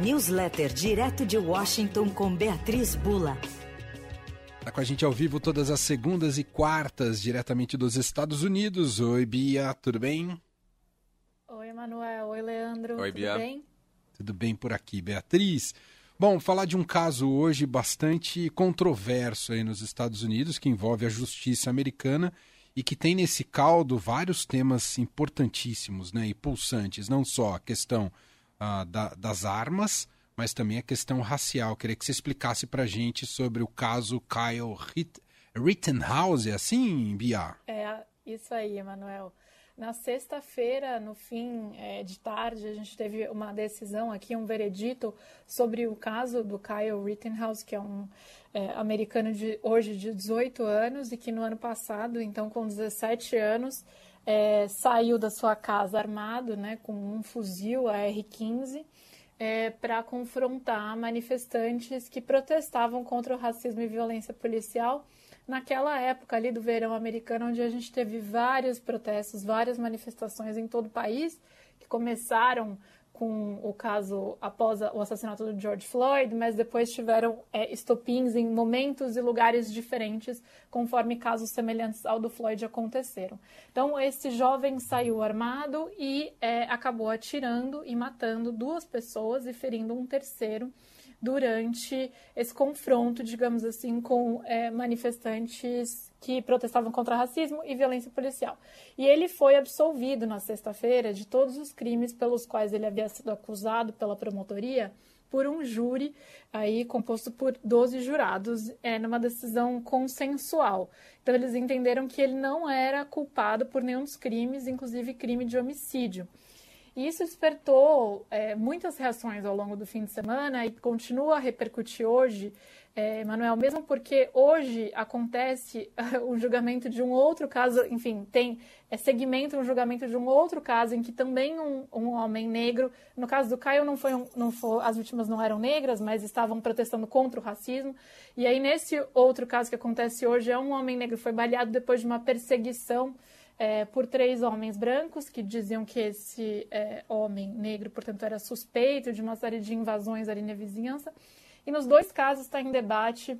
Newsletter direto de Washington com Beatriz Bula. Está com a gente ao vivo todas as segundas e quartas, diretamente dos Estados Unidos. Oi, Bia, tudo bem? Oi, Emanuel. Oi, Leandro. Oi, Bia. Tudo bem? Tudo bem por aqui, Beatriz? Bom, falar de um caso hoje bastante controverso aí nos Estados Unidos, que envolve a justiça americana e que tem nesse caldo vários temas importantíssimos né, e pulsantes, não só a questão uh, da, das armas, mas também a questão racial. Queria que você explicasse para gente sobre o caso Kyle Rittenhouse, é assim, Bia? É, isso aí, Emanuel. Na sexta-feira, no fim é, de tarde, a gente teve uma decisão aqui, um veredito sobre o caso do Kyle Rittenhouse, que é um é, americano de hoje de 18 anos e que no ano passado, então com 17 anos, é, saiu da sua casa armado, né, com um fuzil AR-15, é, para confrontar manifestantes que protestavam contra o racismo e violência policial naquela época ali do verão americano, onde a gente teve vários protestos, várias manifestações em todo o país, que começaram com o caso após o assassinato do George Floyd, mas depois tiveram é, estopins em momentos e lugares diferentes, conforme casos semelhantes ao do Floyd aconteceram. Então, esse jovem saiu armado e é, acabou atirando e matando duas pessoas e ferindo um terceiro durante esse confronto, digamos assim, com é, manifestantes que protestavam contra racismo e violência policial. E ele foi absolvido na sexta-feira de todos os crimes pelos quais ele havia sido acusado pela promotoria por um júri aí composto por 12 jurados, é, numa decisão consensual. Então eles entenderam que ele não era culpado por nenhum dos crimes, inclusive crime de homicídio. E isso despertou é, muitas reações ao longo do fim de semana e continua a repercutir hoje, é, Manuel, mesmo porque hoje acontece o julgamento de um outro caso, enfim, tem é, segmento um julgamento de um outro caso em que também um, um homem negro, no caso do Caio não foi, um, não foi, as vítimas não eram negras, mas estavam protestando contra o racismo. E aí nesse outro caso que acontece hoje é um homem negro foi baleado depois de uma perseguição é, por três homens brancos que diziam que esse é, homem negro, portanto, era suspeito de uma série de invasões ali na vizinhança. E nos dois casos está em debate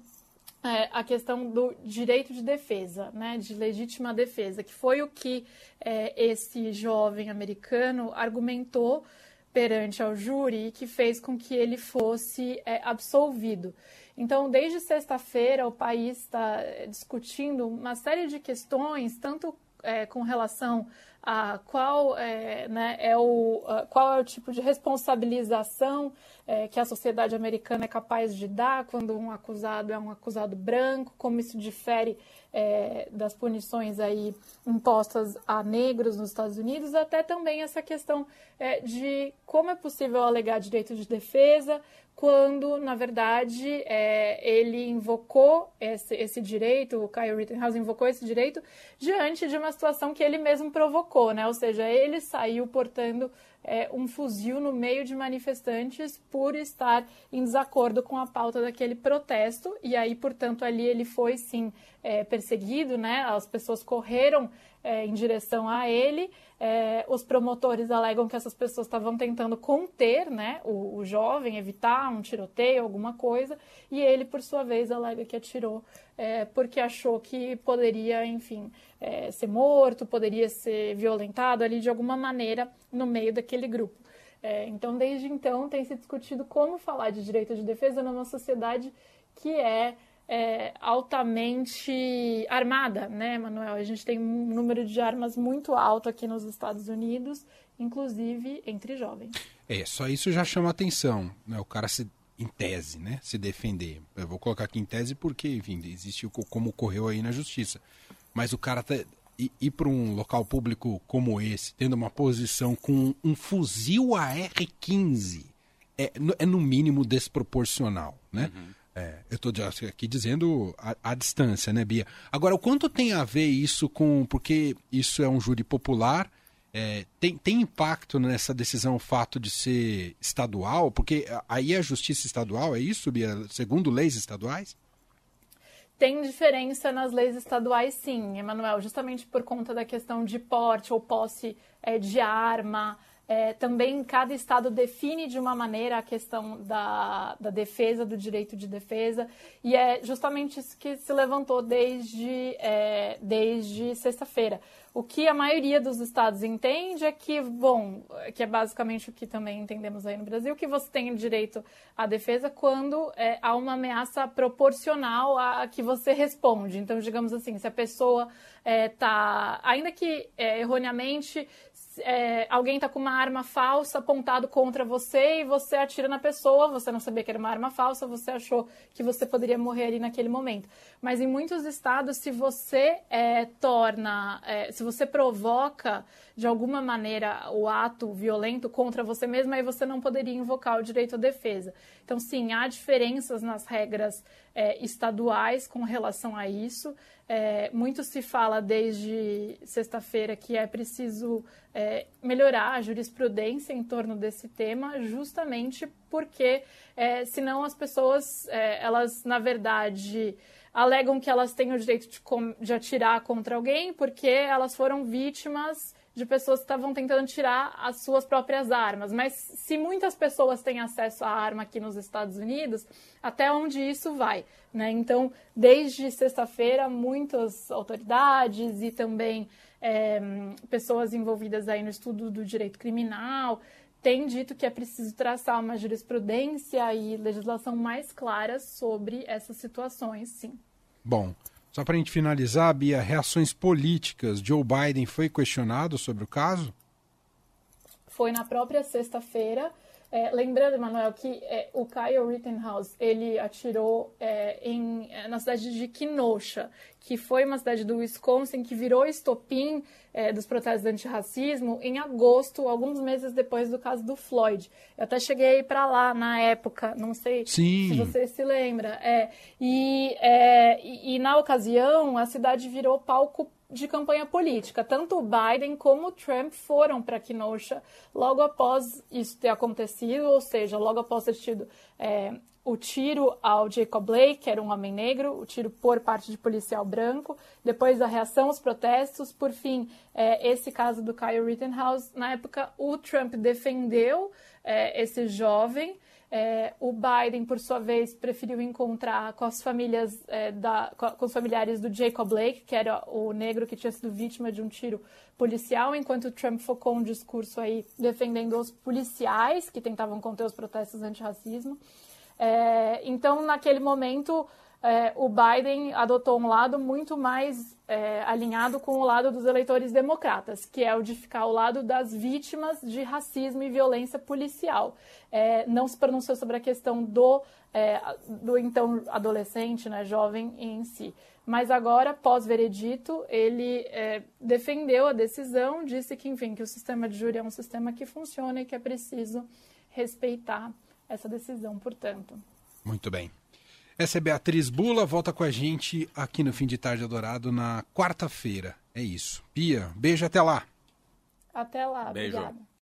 é, a questão do direito de defesa, né, de legítima defesa, que foi o que é, esse jovem americano argumentou perante ao júri e que fez com que ele fosse é, absolvido. Então, desde sexta-feira, o país está é, discutindo uma série de questões, tanto é, com relação a qual é, né, é o, qual é o tipo de responsabilização é, que a sociedade americana é capaz de dar quando um acusado é um acusado branco, como isso difere é, das punições aí impostas a negros nos Estados Unidos, até também essa questão é, de como é possível alegar direito de defesa, quando, na verdade, é, ele invocou esse, esse, direito, o Kyle Rittenhouse invocou esse direito diante de uma situação que ele mesmo provocou, né? Ou seja, ele saiu portando é, um fuzil no meio de manifestantes por estar em desacordo com a pauta daquele protesto, e aí, portanto, ali ele foi sim é, perseguido, né? As pessoas correram é, em direção a ele. É, os promotores alegam que essas pessoas estavam tentando conter né, o, o, jovem, evitar um tiroteio, alguma coisa, e ele, por sua vez, alega que atirou é, porque achou que poderia, enfim, é, ser morto, poderia ser violentado ali de alguma maneira no meio daquele grupo. É, então, desde então, tem se discutido como falar de direito de defesa numa sociedade que é é, altamente armada, né, Manuel? A gente tem um número de armas muito alto aqui nos Estados Unidos, inclusive entre jovens. É, só isso já chama atenção, né? O cara se em tese, né, se defender. Eu vou colocar aqui em tese porque, enfim, existe como ocorreu aí na justiça. Mas o cara tá, ir, ir para um local público como esse, tendo uma posição com um fuzil AR-15, é, é no mínimo desproporcional, né? Uhum. É, eu estou aqui dizendo a, a, distância, né, Bia? Agora, o quanto tem a ver isso com. Porque isso é um júri popular, é, tem, tem impacto nessa decisão o fato de ser estadual? Porque aí é justiça estadual, é isso, Bia? Segundo leis estaduais? Tem diferença nas leis estaduais, sim, Emanuel, justamente por conta da questão de porte ou posse é, de arma É, também cada estado define de uma maneira a questão da, da defesa, do direito de defesa, e é justamente isso que se levantou desde, é, desde sexta-feira. O que a maioria dos estados entende é que, bom, que é basicamente o que também entendemos aí no Brasil, que você tem direito à defesa quando é, há uma ameaça proporcional a que você responde. Então, digamos assim, se a pessoa está, é, ainda que é, erroneamente, é, alguém está com uma arma falsa apontado contra você e você atira na pessoa, você não sabia que era uma arma falsa, você achou que você poderia morrer ali naquele momento. Mas em muitos estados, se você é, torna, é, se você provoca de alguma maneira o ato violento contra você mesmo, aí você não poderia invocar o direito à defesa. Então, sim, há diferenças nas regras é, estaduais com relação a isso. É, muito se fala desde sexta-feira que é preciso é, melhorar a jurisprudência em torno desse tema, justamente porque é, senão as pessoas, é, elas na verdade alegam que elas têm o direito de, de atirar contra alguém porque elas foram vítimas de pessoas que estavam tentando tirar as suas próprias armas. Mas se muitas pessoas têm acesso à arma aqui nos Estados Unidos, até onde isso vai? Né? Então, desde sexta-feira, muitas autoridades e também é, pessoas envolvidas aí no estudo do direito criminal têm dito que é preciso traçar uma jurisprudência e legislação mais clara sobre essas situações, sim. Bom, só para a gente finalizar, Bia, reações políticas. Joe Biden foi questionado sobre o caso? Foi na própria sexta-feira. É, lembrando, Emanuel, que é, o Kyle Rittenhouse ele atirou é, em, é, na cidade de Kenosha, que foi uma cidade do Wisconsin que virou estopim é, dos protestos antirracismo em agosto, alguns meses depois do caso do Floyd. Eu até cheguei para lá na época, não sei Sim. se você se lembra. É, e, e, e na ocasião a cidade virou palco de campanha política. Tanto o Biden como o Trump foram para Kenosha logo após isso ter acontecido, ou seja, logo após ter tido é, o tiro ao Jacob Blake, que era um homem negro, o tiro por parte de policial branco, depois a reação aos protestos, por fim, é, esse caso do Kyle Rittenhouse. Na época, o Trump defendeu é, esse jovem. É, o Biden, por sua vez, preferiu encontrar com as famílias é, da, com os familiares do Jacob Blake, que era o negro que tinha sido vítima de um tiro policial, enquanto o Trump focou um discurso aí defendendo os policiais que tentavam conter os protestos antirracismo. É, então, naquele momento, é, o Biden adotou um lado muito mais é, alinhado com o lado dos eleitores democratas, que é o de ficar ao lado das vítimas de racismo e violência policial. É, não se pronunciou sobre a questão do, é, do então adolescente, né, jovem em si. Mas agora, pós-veredito, ele é, defendeu a decisão, disse que, enfim, que o sistema de júri é um sistema que funciona e que é preciso respeitar essa decisão, portanto. Muito bem. Essa é Beatriz Bula, volta com a gente aqui no Fim de Tarde Adorado na quarta-feira. É isso. Pia, beijo até lá. Até lá, beijo. obrigada.